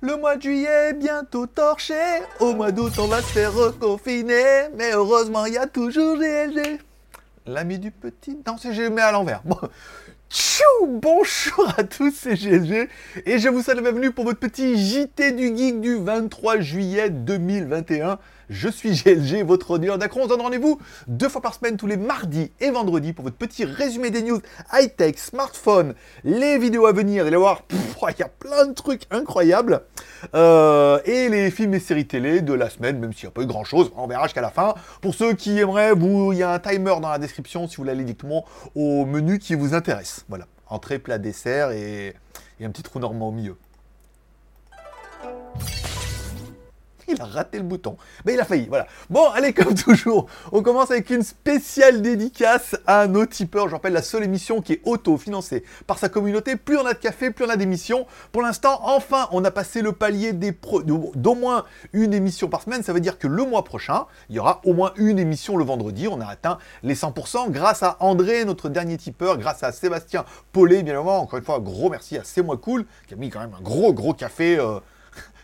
Le mois de juillet est bientôt torché. Au mois d'août, on va se faire reconfiner. Mais heureusement, il y a toujours GLG. L'ami du petit. Non, c'est je mets à l'envers. Bon. Tchou Bonjour à tous, c'est GLG. Et je vous souhaite la bienvenue pour votre petit JT du Geek du 23 juillet 2021. Je suis GLG, votre auditeur d'Acron. On se donne rendez-vous deux fois par semaine, tous les mardis et vendredis, pour votre petit résumé des news high-tech, smartphone, les vidéos à venir. Vous allez voir, il y a plein de trucs incroyables. Euh, et les films et séries télé de la semaine, même s'il n'y a pas eu grand-chose. On verra jusqu'à la fin. Pour ceux qui aimeraient, vous, il y a un timer dans la description si vous voulez aller directement au menu qui vous intéresse. Voilà, entrée, plat, dessert et, et un petit trou normand au milieu. il a raté le bouton. Mais il a failli, voilà. Bon, allez, comme toujours, on commence avec une spéciale dédicace à nos tipeurs. Je rappelle, la seule émission qui est auto-financée par sa communauté. Plus on a de café, plus on a d'émissions. Pour l'instant, enfin, on a passé le palier des d'au moins une émission par semaine. Ça veut dire que le mois prochain, il y aura au moins une émission le vendredi. On a atteint les 100% grâce à André, notre dernier tipeur, grâce à Sébastien Paulet, bien évidemment. Encore une fois, gros merci à C'est Moi Cool, qui a mis quand même un gros, gros café. Euh,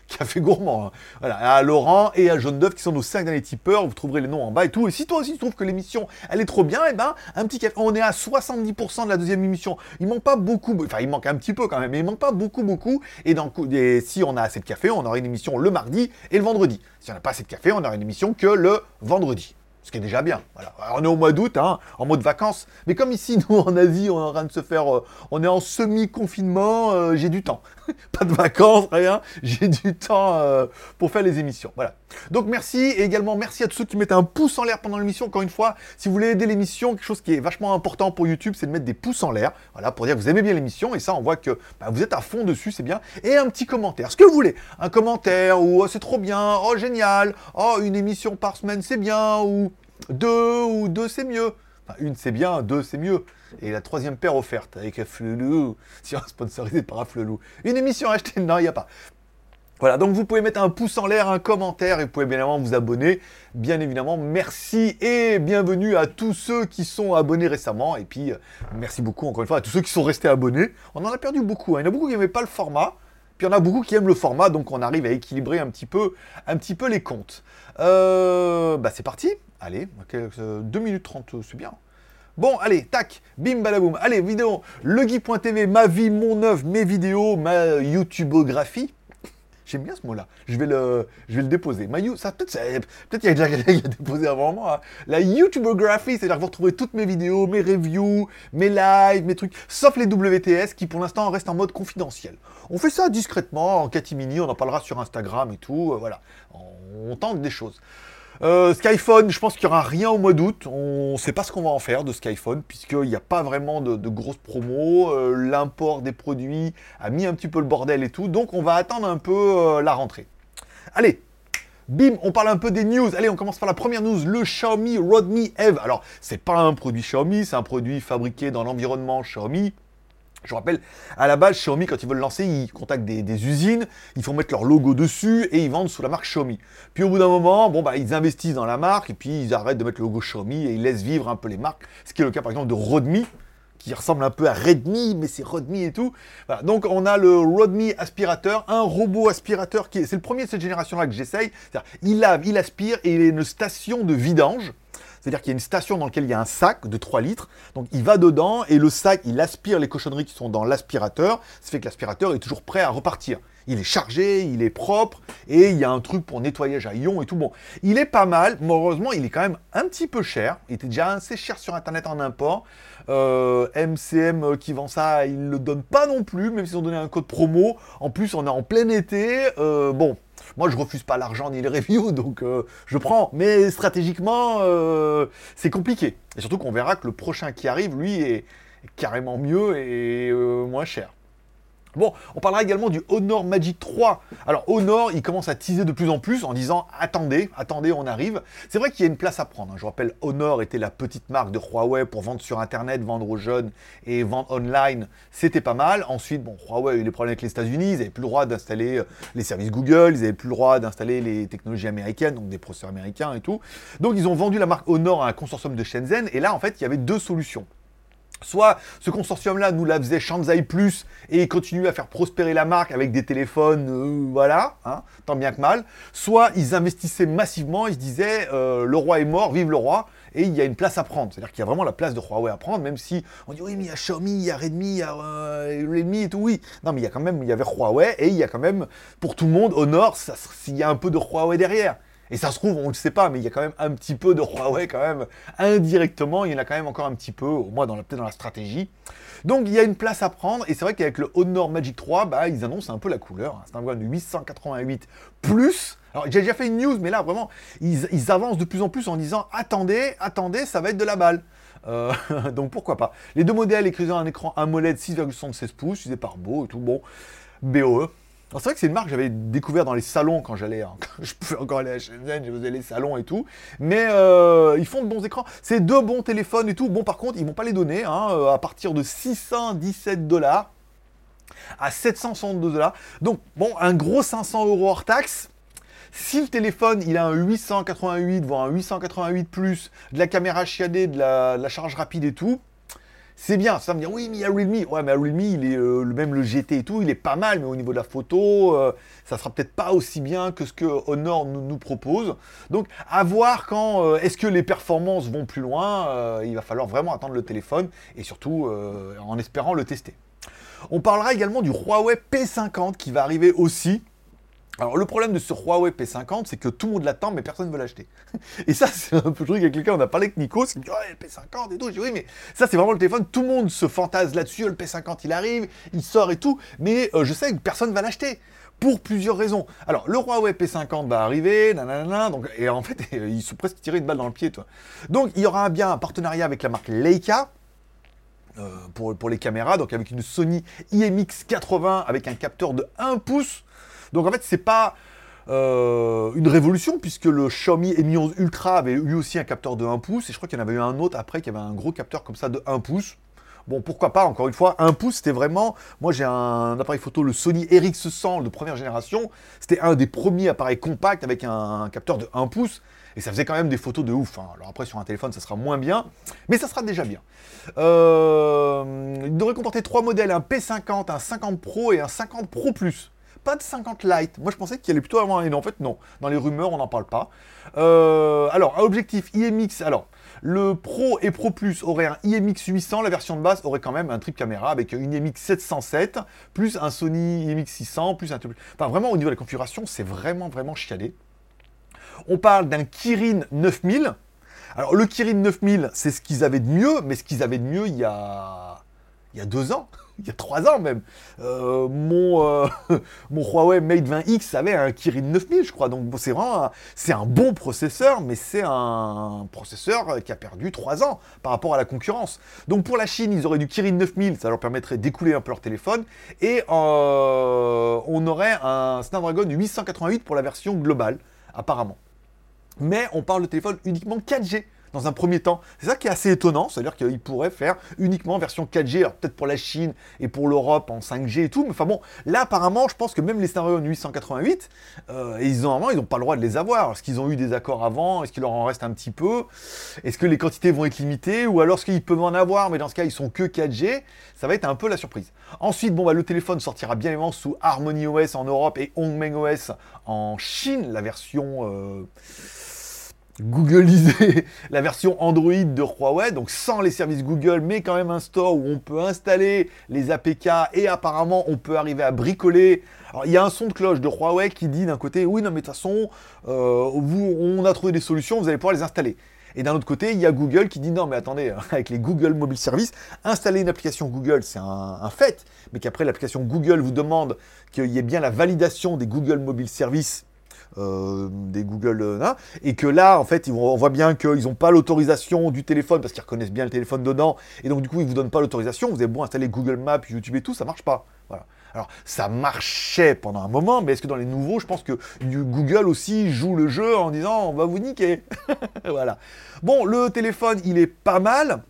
Café gourmand. Hein. Voilà, à Laurent et à Jaune d'œuf qui sont nos cinq derniers tipeurs. Vous trouverez les noms en bas et tout. Et si toi aussi tu trouves que l'émission elle est trop bien, et eh ben un petit café. On est à 70% de la deuxième émission. Il manque pas beaucoup. Enfin, il manque un petit peu quand même, mais il manque pas beaucoup, beaucoup. Et, et si on a assez de café, on aura une émission le mardi et le vendredi. Si on n'a pas assez de café, on aura une émission que le vendredi ce qui est déjà bien. Voilà. on est au mois d'août, hein, en mode vacances. Mais comme ici, nous, en Asie, on est en train de se faire... Euh, on est en semi-confinement, euh, j'ai du temps. Pas de vacances, rien. J'ai du temps euh, pour faire les émissions. Voilà. Donc merci, et également merci à tous ceux qui mettent un pouce en l'air pendant l'émission. Encore une fois, si vous voulez aider l'émission, quelque chose qui est vachement important pour YouTube, c'est de mettre des pouces en l'air. Voilà, pour dire que vous aimez bien l'émission. Et ça, on voit que bah, vous êtes à fond dessus, c'est bien. Et un petit commentaire. Ce que vous voulez. Un commentaire, ou oh, c'est trop bien, oh génial, oh une émission par semaine, c'est bien, ou deux ou deux, c'est mieux. Une, c'est bien, deux, c'est mieux. Et la troisième paire offerte avec Flelou. Si on sponsorisé par Flelou. Une émission achetée Non, il n'y a pas. Voilà, donc vous pouvez mettre un pouce en l'air, un commentaire, et vous pouvez bien évidemment vous abonner. Bien évidemment, merci et bienvenue à tous ceux qui sont abonnés récemment. Et puis, euh, merci beaucoup encore une fois à tous ceux qui sont restés abonnés. On en a perdu beaucoup. Hein. Il y en a beaucoup qui n'aimaient pas le format. Puis il y en a beaucoup qui aiment le format, donc on arrive à équilibrer un petit peu, un petit peu les comptes. Euh, bah c'est parti. Allez, 2 minutes 30, c'est bien. Bon, allez, tac, bim balaboum. Allez, vidéo, legui.tv, ma vie, mon œuvre, mes vidéos, ma YouTubeographie. J'aime bien ce mot-là. Je vais le, je vais le déposer. Ma ça peut-être, peut-être qu'il y a déjà quelqu'un qui a déposé avant moi. Hein. La YouTubeographie, c'est-à-dire que vous retrouvez toutes mes vidéos, mes reviews, mes lives, mes trucs, sauf les WTS qui pour l'instant restent en mode confidentiel. On fait ça discrètement, en catimini, on en parlera sur Instagram et tout. Euh, voilà, tente des choses. Euh, Skyphone, je pense qu'il n'y aura rien au mois d'août. On ne sait pas ce qu'on va en faire de Skyphone, puisqu'il n'y a pas vraiment de, grosses promos. Euh, l'import des produits a mis un petit peu le bordel et tout. Donc on va attendre un peu euh, la rentrée. Allez, Bim, on parle un peu des news. Allez, on commence par la première news, le Xiaomi Rodmi Eve. Alors, c'est pas un produit Xiaomi, c'est un produit fabriqué dans l'environnement Xiaomi. Je rappelle, à la base, Xiaomi, quand ils veulent lancer, ils contactent des, usines, ils font mettre leur logo dessus et ils vendent sous la marque Xiaomi. Puis au bout d'un moment, bon, bah, ils investissent dans la marque et puis ils arrêtent de mettre le logo Xiaomi et ils laissent vivre un peu les marques. Ce qui est le cas par exemple de Rodmi, qui ressemble un peu à Redmi, mais c'est Rodmi et tout. Donc on a le Rodmi aspirateur, un robot aspirateur qui est, c'est le premier de cette génération-là que j'essaye. Il lave, il aspire et il est une station de vidange. C'est-à-dire qu'il y a une station dans laquelle il y a un sac de 3 litres. Donc il va dedans et le sac, il aspire les cochonneries qui sont dans l'aspirateur. Ça fait que l'aspirateur est toujours prêt à repartir. Il est chargé, il est propre et il y a un truc pour nettoyage à ion et tout. Bon, il est pas mal. Malheureusement, il est quand même un petit peu cher. Il était déjà assez cher sur Internet en import. MCM euh, euh, qui vend ça, il ne le donne pas non plus, même s'ils ont donné un code promo. En plus, on est en plein été. Euh, bon, moi, je refuse pas l'argent ni les reviews, donc euh, je prends. Mais stratégiquement, euh, c'est compliqué. Et surtout qu'on verra que le prochain qui arrive, lui, est carrément mieux et euh, moins cher. Bon, on parlera également du Honor Magic 3. Alors Honor, il commence à teaser de plus en plus en disant attendez, attendez, on arrive. C'est vrai qu'il y a une place à prendre. Hein. Je rappelle, Honor était la petite marque de Huawei pour vendre sur Internet, vendre aux jeunes et vendre online. C'était pas mal. Ensuite, Huawei a eu des problèmes avec les États-Unis. Ils n'avaient plus le droit d'installer euh, les services Google. Ils n'avaient plus le droit d'installer les technologies américaines, donc des processeurs américains et tout. Donc ils ont vendu la marque Honor à un consortium de Shenzhen. Et là, en fait, il y avait deux solutions. Soit ce consortium-là nous la faisait Shanzai Plus et continue à faire prospérer la marque avec des téléphones, euh, voilà, hein, tant bien que mal. Soit ils investissaient massivement, ils se disaient euh, le roi est mort, vive le roi, et il y a une place à prendre. C'est-à-dire qu'il y a vraiment la place de Huawei à prendre, même si on dit oui, mais il y a Xiaomi, il y a Redmi, il y a euh, Redmi et tout, oui. Non, mais il y a quand même, il y avait Huawei et il y a quand même, pour tout le monde, au nord, s'il y a un peu de Huawei derrière. Et ça se trouve, on ne le sait pas, mais il y a quand même un petit peu de Huawei, quand même, indirectement, il y en a quand même encore un petit peu, au moins dans peut-être dans la stratégie. Donc il y a une place à prendre, et c'est vrai qu'avec le Honor Magic 3, bah, ils annoncent un peu la couleur. C'est un de 888 plus. Alors j'ai déjà fait une news, mais là vraiment, ils, avancent de plus en plus en disant attendez, attendez, ça va être de la balle. Euh, donc pourquoi pas. Les deux modèles écrivant un écran AMOLED 6,76 pouces, utilisé par Beau et tout, bon, BOE c'est vrai que c'est une marque que j'avais découvert dans les salons quand j'allais, je pouvais encore aller à Shenzhen, je faisais les salons et tout. Mais euh, ils font de bons écrans. C'est deux bons téléphones et tout. Bon, par contre, ils vont pas les donner hein, euh, à partir de 617 dollars à 762 dollars. Donc, bon, un gros 500 euros hors taxe. Si le téléphone, il a un 888, voire un 888 plus, de la caméra chiadée, de la charge rapide et tout, c'est bien. Ça me dire, oui, mais il y a Realme. Ouais, mais Realme, il est, euh, même le GT et tout, il est pas mal, mais au niveau de la photo, euh, ça sera peut-être pas aussi bien que ce que Honor nous, propose. Donc, à voir quand, euh, est-ce que les performances vont plus loin, il va falloir vraiment attendre le téléphone et surtout en espérant le tester. On parlera également du Huawei P50 qui va arriver aussi. Alors le problème de ce Huawei P50, c'est que tout le monde l'attend, mais personne ne veut l'acheter. Et ça, c'est un peu le truc avec lequel on a parlé avec Nico, qui dit ouais, le P50 et tout. Je dis oui, mais ça, c'est vraiment le téléphone. Tout le monde se fantase là-dessus. Le P50, il arrive, il sort et tout, mais euh, je sais que personne ne va l'acheter. Pour plusieurs raisons. Alors, le Huawei P50 va arriver, nanana, donc, et en fait, ils sont presque tirés une balle dans le pied, toi. Donc, il y aura bien un partenariat avec la marque Leica, euh, pour, pour les caméras, donc avec une Sony IMX80 avec un capteur de 1 pouce donc en fait, c'est pas euh, une révolution, puisque le Xiaomi Mi 11 Ultra avait eu aussi un capteur de 1 pouce, et je crois qu'il y en avait eu un autre après qui avait un gros capteur comme ça de 1 pouce. Bon, pourquoi pas, encore une fois, 1 pouce, c'était vraiment... Moi, j'ai un appareil photo, le Sony RX100 de première génération. C'était un des premiers appareils compacts avec un, capteur de 1 pouce. Et ça faisait quand même des photos de ouf. Hein. Alors après, sur un téléphone, ça sera moins bien, mais ça sera déjà bien. Euh, il devrait comporter trois modèles, un P50, un 50 Pro et un 50 Pro Plus pas de 50 light. Moi, je pensais qu'il allait plutôt avoir un. En fait, non. Dans les rumeurs, on n'en parle pas. Euh, alors, un objectif IMX. Alors, le Pro et Pro Plus aurait un IMX 800. La version de base aurait quand même un trip caméra avec une IMX 707, plus un Sony IMX 600, plus un. Enfin, vraiment, au niveau de la configuration, c'est vraiment, vraiment chialé. On parle d'un Kirin 9000. Alors, le Kirin 9000, c'est ce qu'ils avaient de mieux, mais ce qu'ils avaient de mieux il y a, il y a deux ans il y a trois ans même, euh, mon, euh, mon Huawei Mate 20X avait un Kirin 9000, je crois. Donc c'est vraiment c'est un bon processeur, mais c'est un processeur qui a perdu trois ans par rapport à la concurrence. Donc pour la Chine, ils auraient du Kirin 9000, ça leur permettrait d'écouler un peu leur téléphone, et euh, on aurait un Snapdragon 888 pour la version globale, apparemment. Mais on parle de téléphone uniquement 4G dans un premier temps. C'est ça qui est assez étonnant, c'est-à-dire qu'ils pourraient faire uniquement version 4G, alors peut-être pour la Chine et pour l'Europe en 5G et tout, mais enfin bon, là apparemment, je pense que même les Snapdragon 888, euh, ils ont, ils n'ont pas le droit de les avoir. Est-ce qu'ils ont eu des accords avant? Est-ce qu'il leur en reste un petit peu? Est-ce que les quantités vont être limitées? Ou alors est-ce qu'ils peuvent en avoir, mais dans ce cas, ils sont que 4G Ça va être un peu la surprise. Ensuite, bon, bah, le téléphone sortira bien évidemment sous Harmony OS en Europe et Hongmeng OS en Chine, la version... Euh, Googleiser la version Android de Huawei, donc sans les services Google, mais quand même un store où on peut installer les APK et apparemment on peut arriver à bricoler. Alors il y a un son de cloche de Huawei qui dit d'un côté, oui non mais de toute façon, euh, vous, on a trouvé des solutions, vous allez pouvoir les installer. Et d'un autre côté, il y a Google qui dit non mais attendez, avec les Google Mobile Service, installer une application Google c'est un, fait, mais qu'après l'application Google vous demande qu'il y ait bien la validation des Google Mobile Service euh, des Google euh, et que là en fait on voit bien qu'ils n'ont pas l'autorisation du téléphone parce qu'ils reconnaissent bien le téléphone dedans. Et donc du coup ils vous donnent pas l'autorisation. Vous avez beau installer Google Maps YouTube et tout ça marche pas. Voilà. Alors ça marchait pendant un moment mais est-ce que dans les nouveaux je pense que Google aussi joue le jeu en disant on va vous niquer. Voilà. Bon le téléphone il est pas mal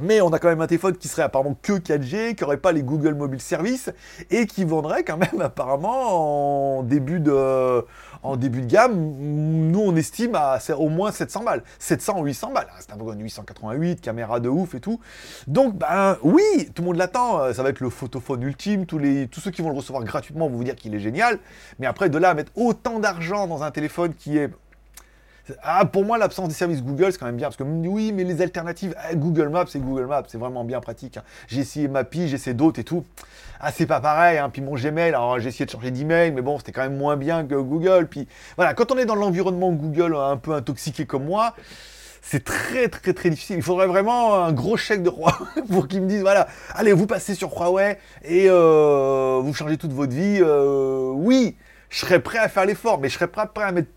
Mais on a quand même un téléphone qui serait apparemment que 4G, qui n'aurait pas les Google Mobile Service et qui vendrait quand même apparemment en début de, en début de gamme. Nous, on estime à au moins 700 balles. 700 ou 800 balles. C'est un peu 888, caméra de ouf et tout. Donc, ben oui, tout le monde l'attend. Ça va être le photophone ultime. Tous, les, tous ceux qui vont le recevoir gratuitement vont vous dire qu'il est génial. Mais après, de là à mettre autant d'argent dans un téléphone qui est ah, pour moi, l'absence des services Google, c'est quand même bien. Parce que oui, mais les alternatives, eh, Google Maps, c'est Google Maps, c'est vraiment bien pratique. Hein. J'ai essayé Mappy, j'ai essayé d'autres et tout. Ah, c'est pas pareil. Hein. Puis mon Gmail, alors j'ai essayé de changer d'email, mais bon, c'était quand même moins bien que Google. Puis voilà, quand on est dans l'environnement Google un peu intoxiqué comme moi, c'est très très très difficile. Il faudrait vraiment un gros chèque de roi pour qu'ils me disent voilà, allez, vous passez sur Huawei et euh, vous changez toute votre vie. Euh, oui, je serais prêt à faire l'effort, mais je serais prêt à mettre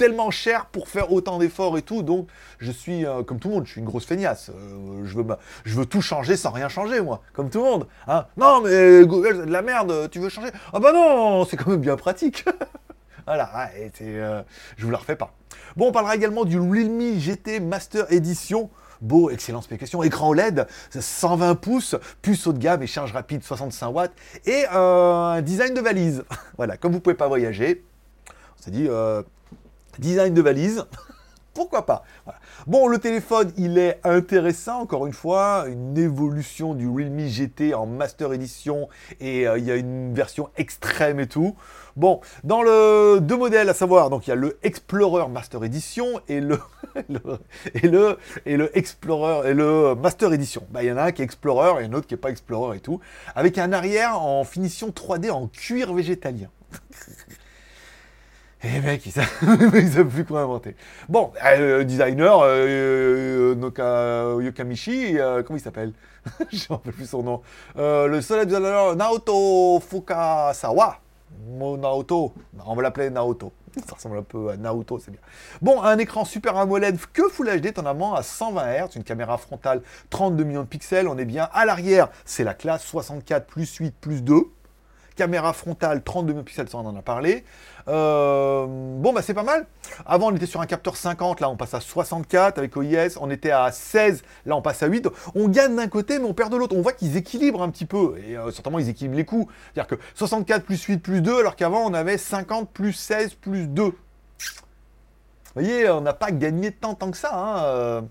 tellement cher pour faire autant d'efforts et tout. Donc, je suis, euh, comme tout le monde, je suis une grosse feignasse. Euh, je, veux, je veux tout changer sans rien changer, moi, comme tout le monde. Hein. Non, mais Google, c'est de la merde, tu veux changer? Ah bah non, c'est quand même bien pratique. voilà, et euh, je vous la refais pas. Bon, on parlera également du Realme GT Master Edition. Beau, excellente spécification. Écran OLED, 120 pouces, puce haut de gamme, échange rapide 65 watts et un design de valise. voilà, comme vous pouvez pas voyager, on s'est dit, Design de valise. Pourquoi pas? Bon, le téléphone, il est intéressant, encore une fois, une évolution du Realme GT en Master Edition, et euh, il y a une version extrême et tout. Bon, dans le deux modèles à savoir, donc il y a le Explorer Master Edition et le, et le et le Explorer et le Master Edition. Bah, il y en a un qui est Explorer et un autre qui est pas Explorer et tout, avec un arrière en finition 3D en cuir végétalien. Et eh, mec, ils savent, plus quoi inventer. Bon, euh, designer, euh, Noka Yokamichi, euh, comment il s'appelle? Je ne rappelle plus son nom. le seul designer, Naoto Fukasawa. Mo Naoto. On va l'appeler Naoto. Ça ressemble un peu à Naoto, c'est bien. Bon, un écran Super AMOLED que Full HD, étonnamment, à 120 Hz, une caméra frontale 32 millions de pixels, on est bien. À l'arrière, c'est la classe 64 plus 8 plus 2 caméra frontale 32 pixels, ça on en a parlé. Euh, bon, bah c'est pas mal. Avant, on était sur un capteur 50, là on passe à 64 avec OIS. On était à 16, là on passe à 8. On gagne d'un côté, mais on perd de l'autre. On voit qu'ils équilibrent un petit peu. Et euh, certainement, ils équilibrent les coûts. C'est-à-dire que 64 plus 8 plus 2, alors qu'avant, on avait 50 plus 16 plus 2. Vous voyez, on n'a pas gagné tant, tant que ça. Hein.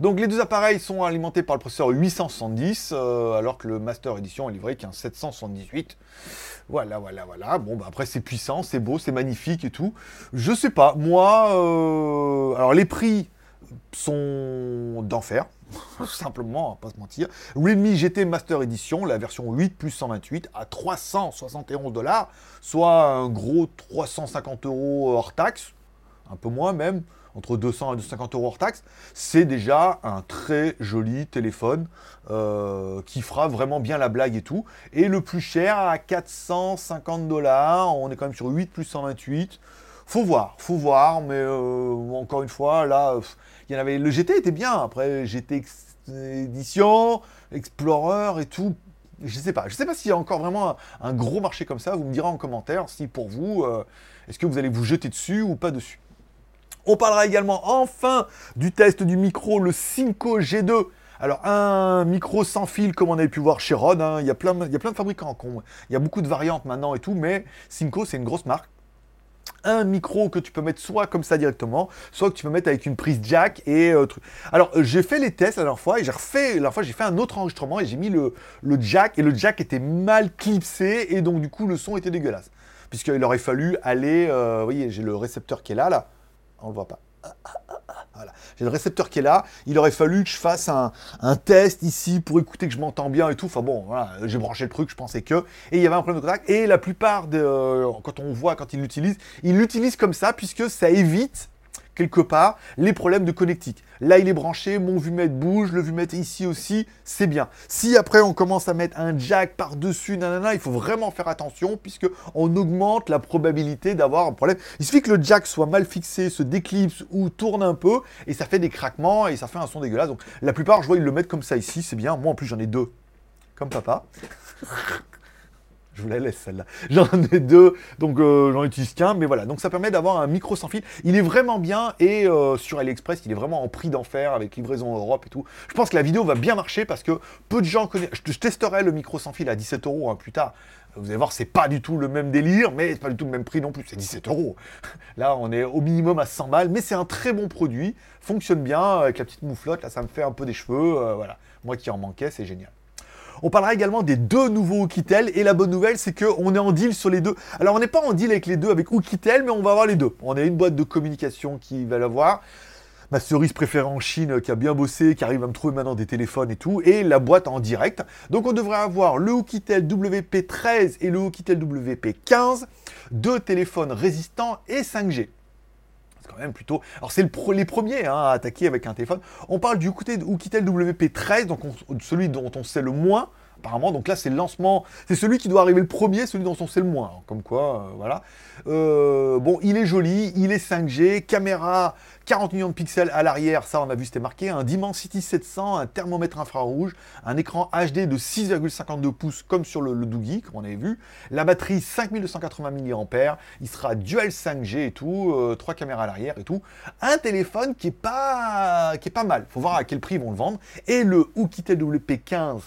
Donc les deux appareils sont alimentés par le processeur 870, euh, alors que le Master Edition est livré qu'un 778. Voilà, voilà, voilà. Bon, bah après c'est puissant, c'est beau, c'est magnifique et tout. Je sais pas, moi, euh, alors les prix sont d'enfer, simplement, on va pas se mentir. Realme GT Master Edition, la version 8 plus 128 à 371 dollars, soit un gros 350 euros hors taxe, un peu moins même entre 200 et 250 euros hors taxe, c'est déjà un très joli téléphone euh, qui fera vraiment bien la blague et tout. Et le plus cher à 450 dollars, on est quand même sur 8 plus 128. Faut voir, faut voir, mais euh, encore une fois, là, il y en avait. Le GT était bien. Après, GT Edition, Explorer et tout. Je sais pas. Je sais pas s'il y a encore vraiment un, gros marché comme ça. Vous me direz en commentaire si pour vous, euh, est-ce que vous allez vous jeter dessus ou pas dessus. On parlera également enfin du test du micro, le Cinco G2. Alors un micro sans fil comme on avait pu voir chez Rode, hein. il, y a plein, il y a plein de fabricants, il y a beaucoup de variantes maintenant et tout, mais Cinco c'est une grosse marque. Un micro que tu peux mettre soit comme ça directement, soit que tu peux mettre avec une prise jack et euh, truc. Alors euh, j'ai fait les tests la fois et j'ai refait, la fois j'ai fait un autre enregistrement et j'ai mis le, le jack et le jack était mal clipsé et donc du coup le son était dégueulasse. Puisqu'il aurait fallu aller, euh, vous voyez j'ai le récepteur qui est là, là, on le voit pas. Voilà. J'ai le récepteur qui est là. Il aurait fallu que je fasse un, test ici pour écouter que je m'entends bien et tout. Enfin bon, voilà, j'ai branché le truc, je pensais que. Et il y avait un problème de contact. Et la plupart, de, euh, quand on voit, quand il l'utilise, il l'utilise comme ça puisque ça évite quelque part les problèmes de connectique. Là, il est branché, mon vumètre bouge, le vumètre ici aussi, c'est bien. Si après on commence à mettre un jack par-dessus, nanana, il faut vraiment faire attention puisque on augmente la probabilité d'avoir un problème. Il suffit que le jack soit mal fixé, se déclipse ou tourne un peu et ça fait des craquements et ça fait un son dégueulasse. Donc la plupart, je vois, ils le mettent comme ça ici, c'est bien. Moi en plus, j'en ai deux, comme papa. Je vous la laisse celle-là. J'en ai deux, donc euh, j'en utilise qu'un, mais voilà. Donc ça permet d'avoir un micro sans fil. Il est vraiment bien et euh, sur AliExpress, il est vraiment en prix d'enfer avec livraison Europe et tout. Je pense que la vidéo va bien marcher parce que peu de gens connaissent. Je, testerai le micro sans fil à 17 euros hein, plus tard. Vous allez voir, c'est pas du tout le même délire, mais c'est pas du tout le même prix non plus. C'est 17 euros. Là, on est au minimum à 100 balles, mais c'est un très bon produit. Fonctionne bien avec la petite mouflotte. Là, ça me fait un peu des cheveux. Euh, voilà. Moi qui en manquais, c'est génial. On parlera également des deux nouveaux Oukitel. Et la bonne nouvelle, c'est qu'on est en deal sur les deux. Alors, on n'est pas en deal avec les deux avec Oukitel, mais on va avoir les deux. On a une boîte de communication qui va l'avoir. Ma cerise préférée en Chine qui a bien bossé, qui arrive à me trouver maintenant des téléphones et tout, et la boîte en direct. Donc on devrait avoir le Oukitel WP13 et le Oukitel WP15, deux téléphones résistants et 5G Quand même plutôt. Alors, c'est le les premiers hein, à attaquer avec un téléphone. On parle du Oukitel WP13, donc celui dont on sait le moins apparemment. Donc là, c'est le lancement. C'est celui qui doit arriver le premier, celui dont on sait le moins. Comme quoi, euh, voilà. Euh, bon, il est joli, il est 5G, caméra 40 millions de pixels à l'arrière, ça on a vu c'était marqué, un Dimensity 700, un thermomètre infrarouge, un écran HD de 6,52 pouces comme sur le, le Doogie, comme on avait vu, la batterie 5280 mAh, il sera dual 5G et tout, euh, trois caméras à l'arrière et tout, un téléphone qui est pas qui est pas mal, faut voir à quel prix ils vont le vendre, et le Oukitel WP15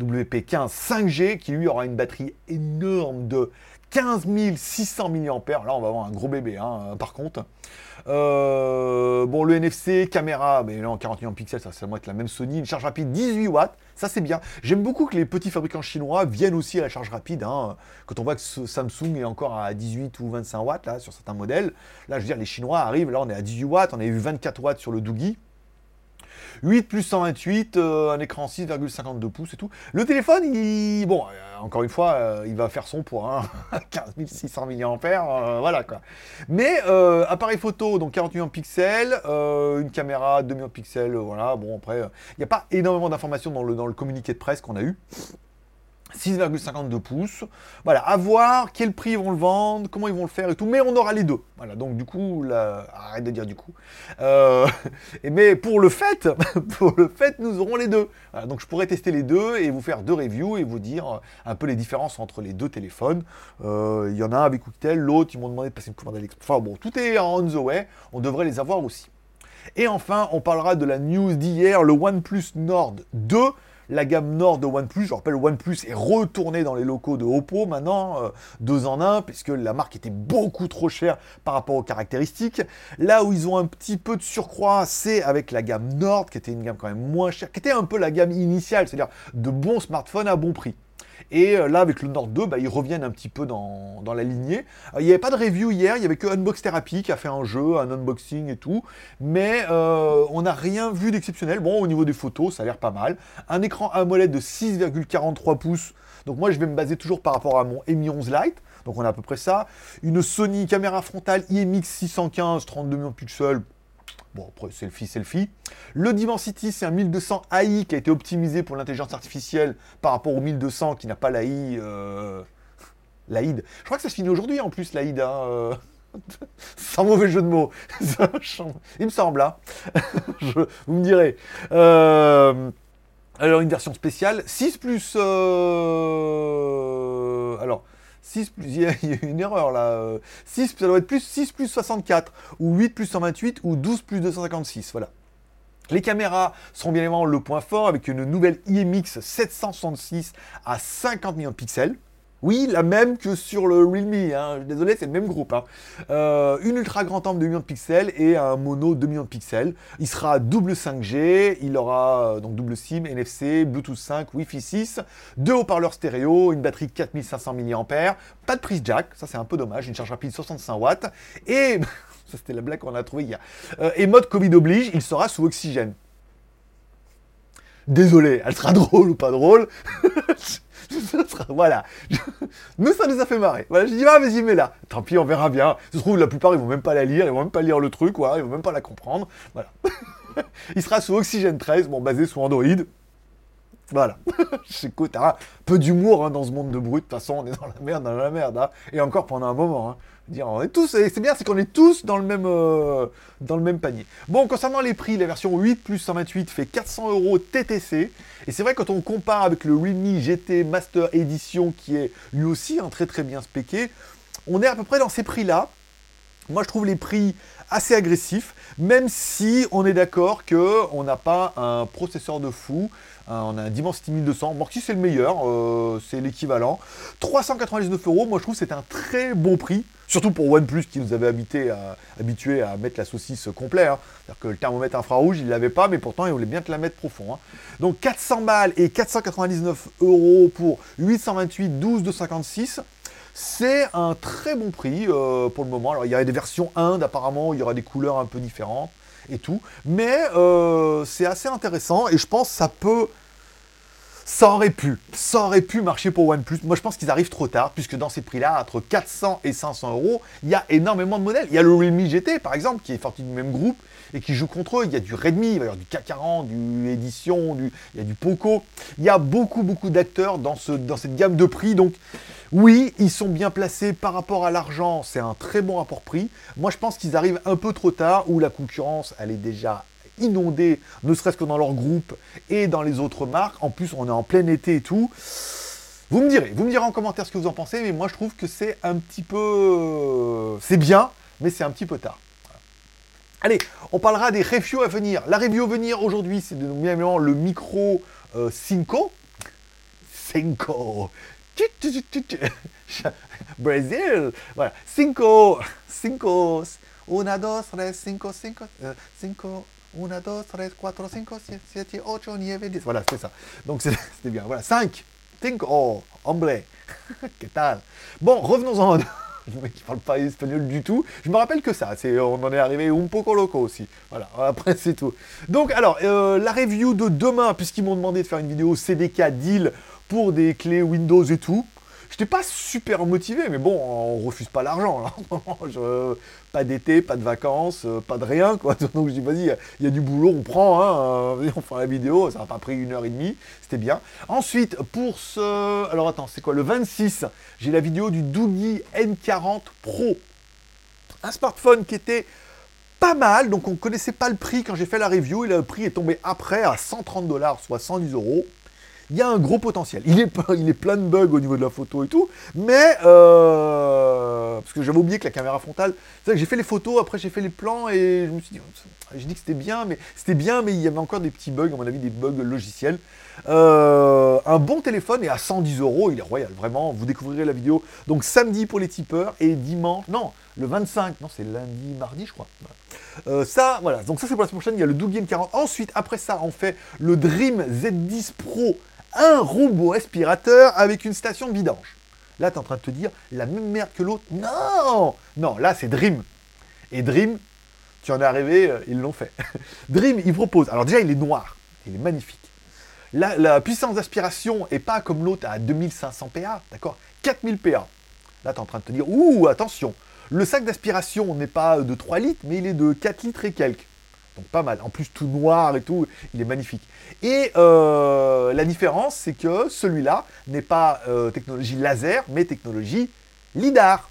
WP15 5G qui lui aura une batterie énorme de 15 600 mAh. Là, on va avoir un gros bébé, hein, par contre. Euh, bon, le NFC, caméra, mais là en 40 millions de pixels, ça, ça va être la même Sony. Une charge rapide 18 watts, ça c'est bien. J'aime beaucoup que les petits fabricants chinois viennent aussi à la charge rapide. Hein. Quand on voit que Samsung est encore à 18 ou 25 watts là sur certains modèles, là je veux dire les Chinois arrivent, là on est à 18 watts, on a eu 24 watts sur le Doogie. 8 plus 128, euh, un écran 6,52 pouces et tout. Le téléphone, il, bon, euh, encore une fois, euh, il va faire son pour un 15 600 mAh, voilà quoi. Mais appareil photo, donc 40 millions de pixels, une caméra 2 millions de pixels, voilà. Bon après, il n'y a pas énormément d'informations dans le communiqué de presse qu'on a eu. 6,52 pouces. Voilà, à voir quel prix ils vont le vendre, comment ils vont le faire et tout, mais on aura les deux. Voilà, donc du coup, arrête de dire du coup. Euh, mais pour le fait, pour le fait, nous aurons les deux. donc je pourrais tester les deux et vous faire deux reviews et vous dire un peu les différences entre les deux téléphones. Euh, il y en a un avec Oukitel, l'autre, ils m'ont demandé de passer une commande à Enfin bon, tout est on the way, on devrait les avoir aussi. Et enfin, on parlera de la news d'hier, le OnePlus Nord 2 la gamme Nord de OnePlus. Je rappelle, OnePlus est retourné dans les locaux de Oppo maintenant, euh, deux en un, puisque la marque était beaucoup trop chère par rapport aux caractéristiques. Là où ils ont un petit peu de surcroît, c'est avec la gamme Nord, qui était une gamme quand même moins chère, qui était un peu la gamme initiale, c'est-à-dire de bons smartphones à bon prix. Et euh, là, avec le Nord 2, bah, ils reviennent un petit peu dans, la lignée. Euh, il n'y avait pas de review hier, il n'y avait que Unbox Therapy qui a fait un jeu, un unboxing et tout. Mais euh, on n'a rien vu d'exceptionnel. Bon, au niveau des photos, ça a l'air pas mal. Un écran AMOLED de 6,43 pouces. Donc moi, je vais me baser toujours par rapport à mon Mi 11 Lite. Donc on a à peu près ça. Une Sony caméra frontale IMX 615, 32 millions de pixels. Bon, après, selfie, selfie. Le Dimensity, c'est un 1200 AI qui a été optimisé pour l'intelligence artificielle par rapport au 1200 qui n'a pas l'AI. Euh... L'AID. Je crois que ça se finit aujourd'hui en plus, l'AID. Hein, euh. Sans mauvais jeu de mots. Il me semble. Hein. Vous me direz. Euh, alors, une version spéciale. 6 plus. Euh, alors. 6 plus, il y, a, une erreur là. 6, ça doit être plus 6 plus 64, ou 8 plus 128, ou 12 plus 256, voilà. Les caméras seront bien évidemment le point fort avec une nouvelle IMX 766 à 50 millions de pixels. Oui, la même que sur le Realme, hein. désolé, c'est le même groupe. Hein. Euh, une ultra grand angle de 2 millions de pixels et un mono 2 millions de pixels. Il sera double 5G, il aura euh, donc double SIM, NFC, Bluetooth 5, Wi-Fi 6, deux haut-parleurs stéréo, une batterie 4500 mAh, pas de prise jack, ça c'est un peu dommage, une charge rapide 65 watts, et, ça c'était la blague qu'on a trouvée hier, euh, et mode Covid oblige, il sera sous oxygène. Désolé, elle sera drôle ou pas drôle. voilà. Nous, ça nous a fait marrer. Voilà, je dis, ah, vas-y, mets là. Tant pis, on verra bien. Se trouve, la plupart, ils vont même pas la lire, ils vont même pas lire le truc, quoi. Ils vont même pas la comprendre. Voilà. Il sera sous Oxygène 13, bon, basé sur Android. Voilà. J'écoute, un peu d'humour hein, dans ce monde de brut. De toute façon, on est dans la merde, dans la merde. Hein. Et encore pendant un moment. Hein. Dire, on est tous, c'est bien, c'est qu'on est tous dans le même, euh, dans le même panier. Bon, concernant les prix, la version 8 plus 128 fait 400 euros TTC. Et c'est vrai, quand on compare avec le Realme GT Master Edition, qui est lui aussi un très très bien spéqué, on est à peu près dans ces prix-là. Moi, je trouve les prix assez agressifs, même si on est d'accord qu'on n'a pas un processeur de fou. Hein, on a un Dimensity 1200. Morky, c'est le meilleur, euh, c'est l'équivalent. 399 euros, moi je trouve que c'est un très bon prix. Surtout pour OnePlus qui nous avait à, habitué à mettre la saucisse complet. Hein. C'est-à-dire que le thermomètre infrarouge, il ne l'avait pas, mais pourtant il voulait bien te la mettre profond. Hein. Donc 400 balles et 499 euros pour 828 12 de 56. C'est un très bon prix euh, pour le moment. Alors il y a des versions Inde, apparemment, il y aura des couleurs un peu différentes et tout. Mais euh, c'est assez intéressant et je pense que ça peut. Ça aurait pu, ça aurait pu marcher pour OnePlus. Moi, je pense qu'ils arrivent trop tard, puisque dans ces prix-là, entre 400 et 500 euros, il y a énormément de modèles. Il y a le Realme GT, par exemple, qui est sorti du même groupe et qui joue contre eux. Il y a du Redmi, il y avoir du K40, du Edition, du... il y a du Poco. Il y a beaucoup, beaucoup d'acteurs dans, dans cette gamme de prix. Donc, oui, ils sont bien placés par rapport à l'argent, c'est un très bon rapport prix. Moi, je pense qu'ils arrivent un peu trop tard, où la concurrence, elle est déjà inondée, ne serait-ce que dans leur groupe et dans les autres marques. En plus, on est en plein été et tout. Vous me direz, vous me direz en commentaire ce que vous en pensez, mais moi je trouve que c'est un petit peu... C'est bien, mais c'est un petit peu tard. Allez, on parlera des reviews à venir. La review à venir aujourd'hui, c'est bien évidemment le micro euh, Cinco. Cinco. Brésil. Voilà. Cinco. Cinco. Una, dos, tres, cinco, cinco. Euh, cinco. Una, dos, tres, cuatro, cinco, siete, ocho, nieve, dix. Voilà, c'est ça. Donc c'était bien. Voilà. Cinq. Cinco. Oh, hombre. Que tal Bon, revenons-en. Le mec qui parle pas espagnol du tout. Je me rappelle que ça. On en est arrivé un poco loco aussi. Voilà. Après, c'est tout. Donc, alors, euh, la review de demain, puisqu'ils m'ont demandé de faire une vidéo CDK deal pour des clés Windows et tout. J'étais pas super motivé, mais bon, on refuse pas l'argent. Je, pas d'été, pas de vacances, euh, pas de rien. Donc je dis, vas-y, il y, a du boulot, on prend, hein, euh, on fera la vidéo, ça n'a pas pris une heure et demie, c'était bien. Ensuite, pour ce... Alors attends, c'est quoi Le 26, j'ai la vidéo du Doogie N40 Pro. Un smartphone qui était pas mal, donc on connaissait pas le prix quand j'ai fait la review, et le prix est tombé après à 130 dollars, soit 110 euros il y a un gros potentiel. Il est, plein de bugs au niveau de la photo et tout, mais euh, parce que j'avais oublié que la caméra frontale, c'est que j'ai fait les photos, après j'ai fait les plans et je me suis dit, que c'était bien, mais c'était bien, mais il y avait encore des petits bugs, à mon avis, des bugs logiciels. Euh, un bon téléphone et à 110 euros, il est royal, vraiment. Vous découvrirez la vidéo. Donc samedi pour les tipeurs et dimanche, non, le 25, non, c'est lundi, mardi, je crois. Euh, ça, voilà. Donc ça, c'est pour la semaine prochaine. Il y a le Doogin 40. Ensuite, après ça, on fait le Dream Z10 Pro un robot aspirateur avec une station de vidange. Là, tu es en train de te dire la même merde que l'autre. Non Non, là, c'est Dream. Et Dream, tu en es arrivé, euh, ils l'ont fait. Dream, il propose. Alors, déjà, il est noir. Il est magnifique. La, la puissance d'aspiration n'est pas comme l'autre à 2500 PA, d'accord? 4000 PA. Là, tu es en train de te dire, ouh, attention, le sac d'aspiration n'est pas de 3 litres, mais il est de 4 litres et quelques. Donc pas mal. En plus, tout noir et tout, il est magnifique. Et euh, la différence, c'est que celui-là n'est pas euh, technologie laser, mais technologie LIDAR.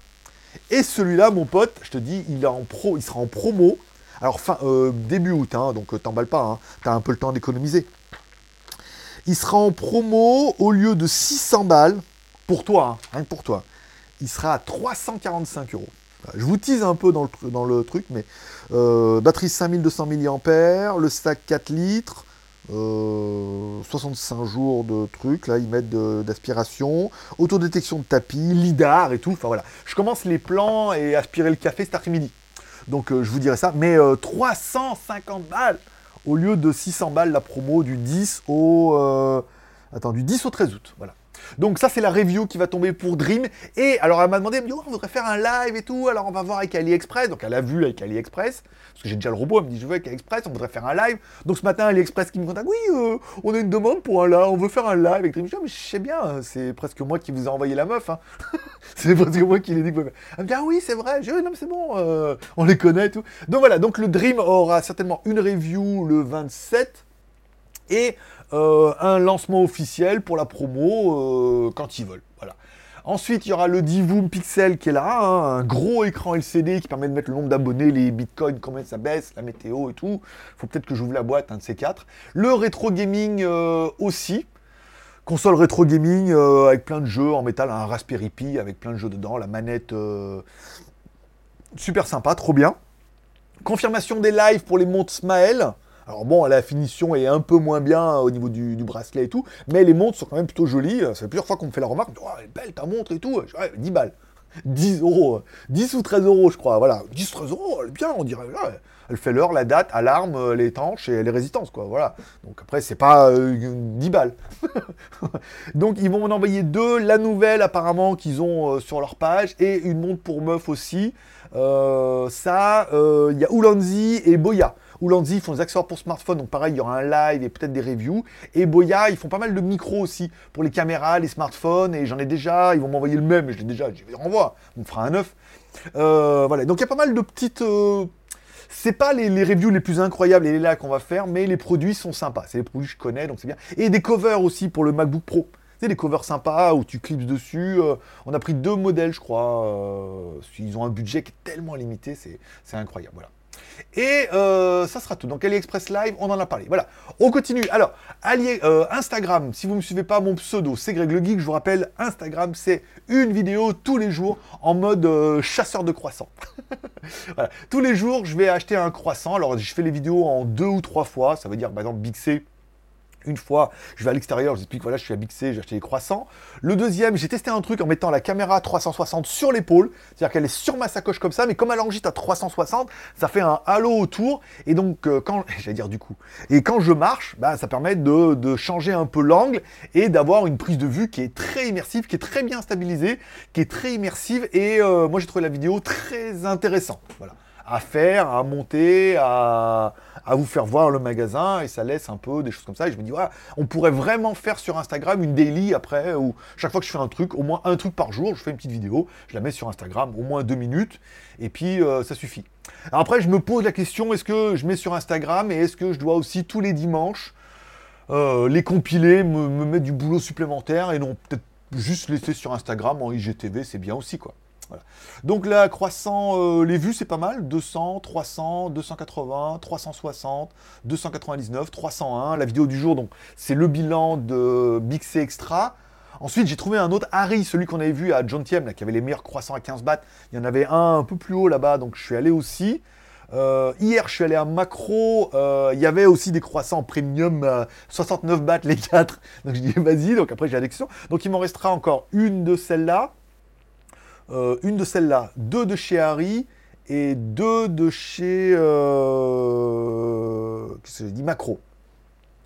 Et celui-là, mon pote, je te dis, il, est en pro, il sera en promo. Alors, fin, euh, début août, hein, donc t'emballes pas, hein, t'as un peu le temps d'économiser. Il sera en promo au lieu de 600 balles, pour toi, hein, rien que pour toi. Il sera à 345 euros. Je vous tease un peu dans le, dans le truc, mais euh, batterie 5200 mAh, le sac 4 litres, 65 euh, jours de trucs, là ils mettent d'aspiration, autodétection de tapis, lidar et tout, enfin voilà. Je commence les plans et aspirer le café cet après-midi. Donc euh, je vous dirai ça, mais 350 balles au lieu de 600 balles la promo du 10 au... attends, du 10 au 13 août, voilà. Donc ça, c'est la review qui va tomber pour Dream. Et alors, elle m'a demandé, elle me dit, on voudrait faire un live et tout, alors on va voir avec AliExpress. Donc elle a vu avec AliExpress, parce que j'ai déjà le robot, elle me dit, je veux avec AliExpress, on voudrait faire un live. Donc ce matin, AliExpress qui me contacte, oui, euh, on a une demande pour un live, on veut faire un live avec Dream. Je dis, ah, mais je sais bien, c'est presque moi qui vous ai envoyé la meuf. Hein. c'est presque moi qui l'ai dit. Elle me dit, ah oui, c'est vrai, je dis, non, mais c'est bon, euh, on les connaît et tout. Donc voilà, donc le Dream aura certainement une review le 27 et euh, un lancement officiel pour la promo euh, quand ils veulent. Voilà. Ensuite, il y aura le Divoom Pixel qui est là, hein, un gros écran LCD qui permet de mettre le nombre d'abonnés, les bitcoins, combien ça baisse, la météo et tout. Faut peut-être que j'ouvre la boîte, un de ces quatre. Le rétro gaming euh, aussi. Console rétro gaming avec plein de jeux en métal, un Raspberry Pi avec plein de jeux dedans, la manette super sympa, trop bien. Confirmation des lives pour les montres Smael. Alors bon, la finition est un peu moins bien au niveau du, bracelet et tout, mais les montres sont quand même plutôt jolies. Fait plusieurs fois qu'on me fait la remarque, oh, elle est belle ta montre et tout. Ouais, 10 balles. 10 euros. 10 ou 13 euros, je crois. Voilà. 10 13 euros, elle est bien, on dirait. elle fait l'heure, la date, alarme, les étanche et les résistances, quoi. Voilà. Donc après, c'est pas 10 euh, balles. Donc ils vont en envoyer deux. La nouvelle, apparemment, qu'ils ont euh, sur leur page, et une montre pour meuf aussi. Euh, ça, il y a Ulanzi et Boya. Ulanzi, ils font des accessoires pour smartphone, donc pareil, il y aura un live et peut-être des reviews. Et Boya, ils font pas mal de micros aussi pour les caméras, les smartphones, et j'en ai déjà, ils vont m'envoyer le même, je l'ai déjà, je les renvoie, on me fera un neuf. Euh, voilà, donc il y a pas mal de petites... Euh, c'est pas les, reviews les plus incroyables et les là qu'on va faire, mais les produits sont sympas. C'est les produits que je connais, donc c'est bien. Et des covers aussi pour le MacBook Pro. C'est des covers sympas où tu clips dessus. Euh, on a pris deux modèles, je crois. ils ont un budget qui est tellement limité, c'est incroyable. Voilà. Et euh, ça sera tout. Donc AliExpress Live, on en a parlé. Voilà, on continue. Alors, euh, Instagram, si vous ne me suivez pas, mon pseudo, c'est Greg le Geek. Je vous rappelle, Instagram, c'est une vidéo tous les jours en mode euh, chasseur de croissants. voilà. Tous les jours, je vais acheter un croissant. Alors, je fais les vidéos en deux ou trois fois. Ça veut dire, par exemple, Big C une fois, je vais à l'extérieur, je explique, voilà, je suis à Bixé, j'ai acheté des croissants. Le deuxième, j'ai testé un truc en mettant la caméra 360 sur l'épaule, c'est-à-dire qu'elle est sur ma sacoche comme ça, mais comme elle enregistre à 360, ça fait un halo autour, et donc euh, quand, j'allais dire du coup, et quand je marche, bah, ça permet de, changer un peu l'angle et d'avoir une prise de vue qui est très immersive, qui est très bien stabilisée, qui est très immersive, et euh, moi j'ai trouvé la vidéo très intéressante, voilà, à faire, à monter, à vous faire voir le magasin et ça laisse un peu des choses comme ça. Et je me dis, voilà, on pourrait vraiment faire sur Instagram une daily après, où chaque fois que je fais un truc, au moins un truc par jour, je fais une petite vidéo, je la mets sur Instagram, au moins deux minutes, et puis euh, ça suffit. après, je me pose la question, est-ce que je mets sur Instagram et est-ce que je dois aussi tous les dimanches euh, les compiler, me, me mettre du boulot supplémentaire et non peut-être juste laisser sur Instagram en IGTV, c'est bien aussi quoi. Donc là, croissant, euh, les vues, c'est pas mal. 200, 300, 280, 360, 299, 301. La vidéo du jour, donc c'est le bilan de Big C Extra. Ensuite, j'ai trouvé un autre Harry, celui qu'on avait vu à John Tiem, qui avait les meilleurs croissants à 15 bahts. Il y en avait un un peu plus haut là-bas, donc je suis allé aussi. Euh, hier, je suis allé à Macro. Euh, il y avait aussi des croissants premium, 69 bahts les 4. Donc je dis vas-y. Donc après, j'ai la Donc il m'en restera encore une de celles-là. Euh, une de celles-là, deux de chez Harry et deux de chez euh, j'ai dit Macro.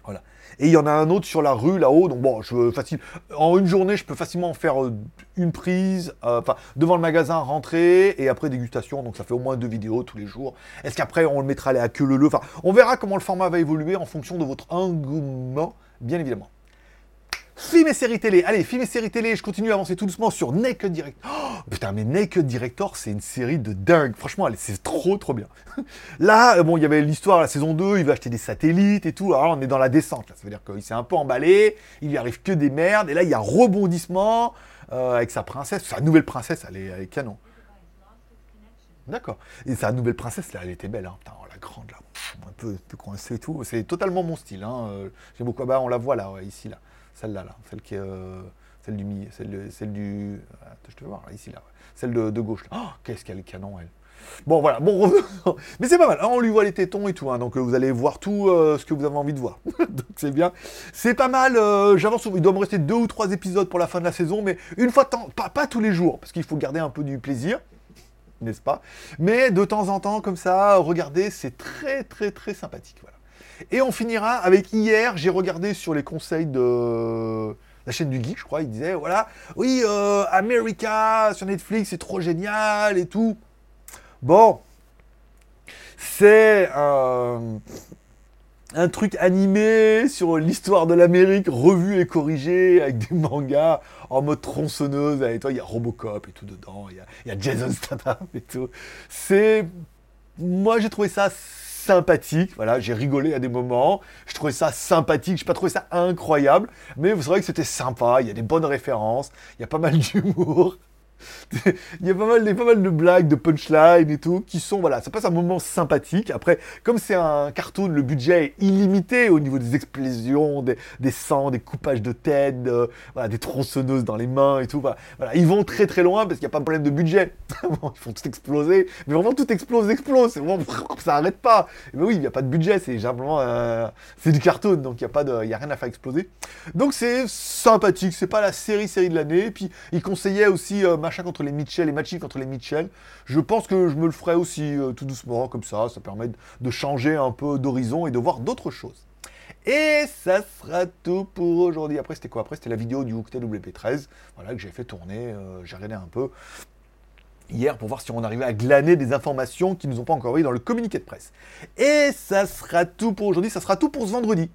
Voilà. Et il y en a un autre sur la rue là-haut. Donc bon, je facile. En une journée, je peux facilement en faire euh, une prise, enfin devant le magasin, rentrer et après dégustation. Donc ça fait au moins deux vidéos tous les jours. Est-ce qu'après on le mettra à queue le le Enfin, on verra comment le format va évoluer en fonction de votre engouement, bien évidemment. Film et séries télé. Allez, film et séries télé, je continue à avancer tout doucement sur Naked Director. Oh, putain, mais Naked Director, c'est une série de dingue. Franchement, c'est trop, trop bien. Là, euh, bon, il y avait l'histoire, la saison 2, il va acheter des satellites et tout. Alors on est dans la descente. Là. Ça veut dire qu'il s'est un peu emballé, il lui arrive que des merdes. Et là, il y a rebondissement euh, avec sa princesse. Sa nouvelle princesse, elle est, canon. D'accord. Et sa nouvelle princesse, là, elle était belle. Hein. Putain, oh, la grande, là. Un peu, un peu coincée et tout. C'est totalement mon style. Hein. Euh, j'aime beaucoup. Ah bah, on la voit là, ici, là. Celle-là, là, celle qui est. Euh, celle du milieu, celle, celle du. je te voir, ici, là. Celle de, gauche. Oh, qu'est-ce qu'elle canon, elle. Bon, voilà, bon, mais c'est pas mal. Hein, on lui voit les tétons et tout, hein, donc euh, vous allez voir tout euh, ce que vous avez envie de voir. donc c'est bien. C'est pas mal. J'avance. Il doit me rester deux ou trois épisodes pour la fin de la saison, mais une fois de temps, pas, pas tous les jours, parce qu'il faut garder un peu du plaisir n'est-ce pas? Mais de temps en temps, comme ça, regardez, c'est très, très, très sympathique. Voilà. Et on finira avec hier, j'ai regardé sur les conseils de la chaîne du geek, je crois, il disait, voilà, oui, euh, America sur Netflix, c'est trop génial et tout. Bon, c'est un, truc animé sur l'histoire de l'Amérique, revu et corrigé, avec des mangas en mode tronçonneuse, et toi, il y a Robocop et tout dedans, il y a, y a Jason Statham et tout. C'est... Moi, j'ai trouvé ça sympathique. Voilà, j'ai rigolé à des moments. Je trouvais ça sympathique. Je n'ai pas trouvé ça incroyable. Mais vous savez que c'était sympa. Il y a des bonnes références. Il y a pas mal d'humour. il y a pas mal, de blagues, de punchlines et tout, qui sont, voilà, ça passe un moment sympathique. Après, comme c'est un cartoon, le budget est illimité au niveau des explosions, des, des sangs, des coupages de tête, voilà, des tronçonneuses dans les mains et tout. Ils vont très très loin parce qu'il n'y a pas de problème de budget. ils font tout exploser, mais vraiment tout explose, explose. Vraiment, ça arrête pas. Mais oui, il n'y a pas de budget, c'est simplement, c'est du cartoon, donc il n'y a a rien à faire exploser. Donc c'est sympathique, c'est pas la série série de l'année. Puis il conseillait aussi euh, contre les Mitchell et Matching contre les Mitchell. Je pense que je me le ferai aussi euh, tout doucement, comme ça. Ça permet de changer un peu d'horizon et de voir d'autres choses. Et ça sera tout pour aujourd'hui. Après, c'était quoi? Après, c'était la vidéo du Hooktail WP13, voilà, que j'ai fait tourner. Euh, j'ai regardé un peu hier pour voir si on arrivait à glaner des informations qui ne nous ont pas encore eu dans le communiqué de presse. Et ça sera tout pour aujourd'hui. Ça sera tout pour ce vendredi.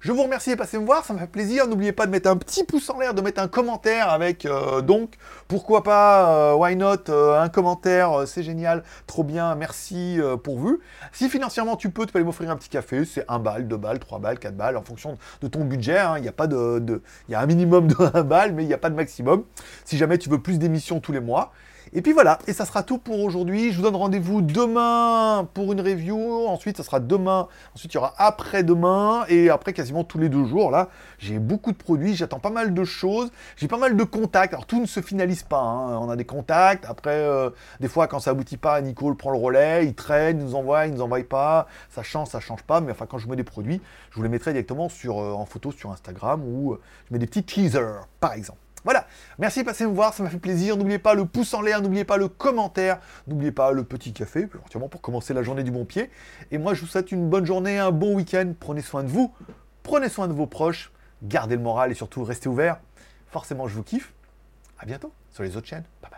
Je vous remercie de passer me voir, ça me fait plaisir. N'oubliez pas de mettre un petit pouce en l'air, de mettre un commentaire avec euh, donc, pourquoi pas, euh, why not, euh, un commentaire, c'est génial, trop bien, merci pour vous. Si financièrement tu peux, tu peux aller m'offrir un petit café, c'est 1 balle, 2 balles, 3 balles, 4 balles, en fonction de ton budget. Hein. Il y a pas de, il y a un minimum de 1 balle, mais il n'y a pas de maximum. Si jamais tu veux plus d'émissions tous les mois. Et puis voilà, et ça sera tout pour aujourd'hui. Je vous donne rendez-vous demain pour une review. Ensuite, ça sera demain. Ensuite, il y aura après-demain. Et après, quasiment tous les deux jours. Là, j'ai beaucoup de produits. J'attends pas mal de choses. J'ai pas mal de contacts. Alors, tout ne se finalise pas. Hein. On a des contacts. Après, euh, des fois, quand ça aboutit pas, Nicole prend le relais. Il traîne, il nous envoie, il nous envoie pas. Ça change, ça change pas. Mais enfin, quand je mets des produits, je vous les mettrai directement euh, en photo sur Instagram ou euh, je mets des petits teasers, par exemple. Voilà, merci de passer me voir, ça m'a fait plaisir. N'oubliez pas le pouce en l'air, n'oubliez pas le commentaire, n'oubliez pas le petit café, pour commencer la journée du bon pied. Et moi, je vous souhaite une bonne journée, un bon week-end. Prenez soin de vous, prenez soin de vos proches, gardez le moral et surtout restez ouverts. Forcément, je vous kiffe. À bientôt sur les autres chaînes. Bye.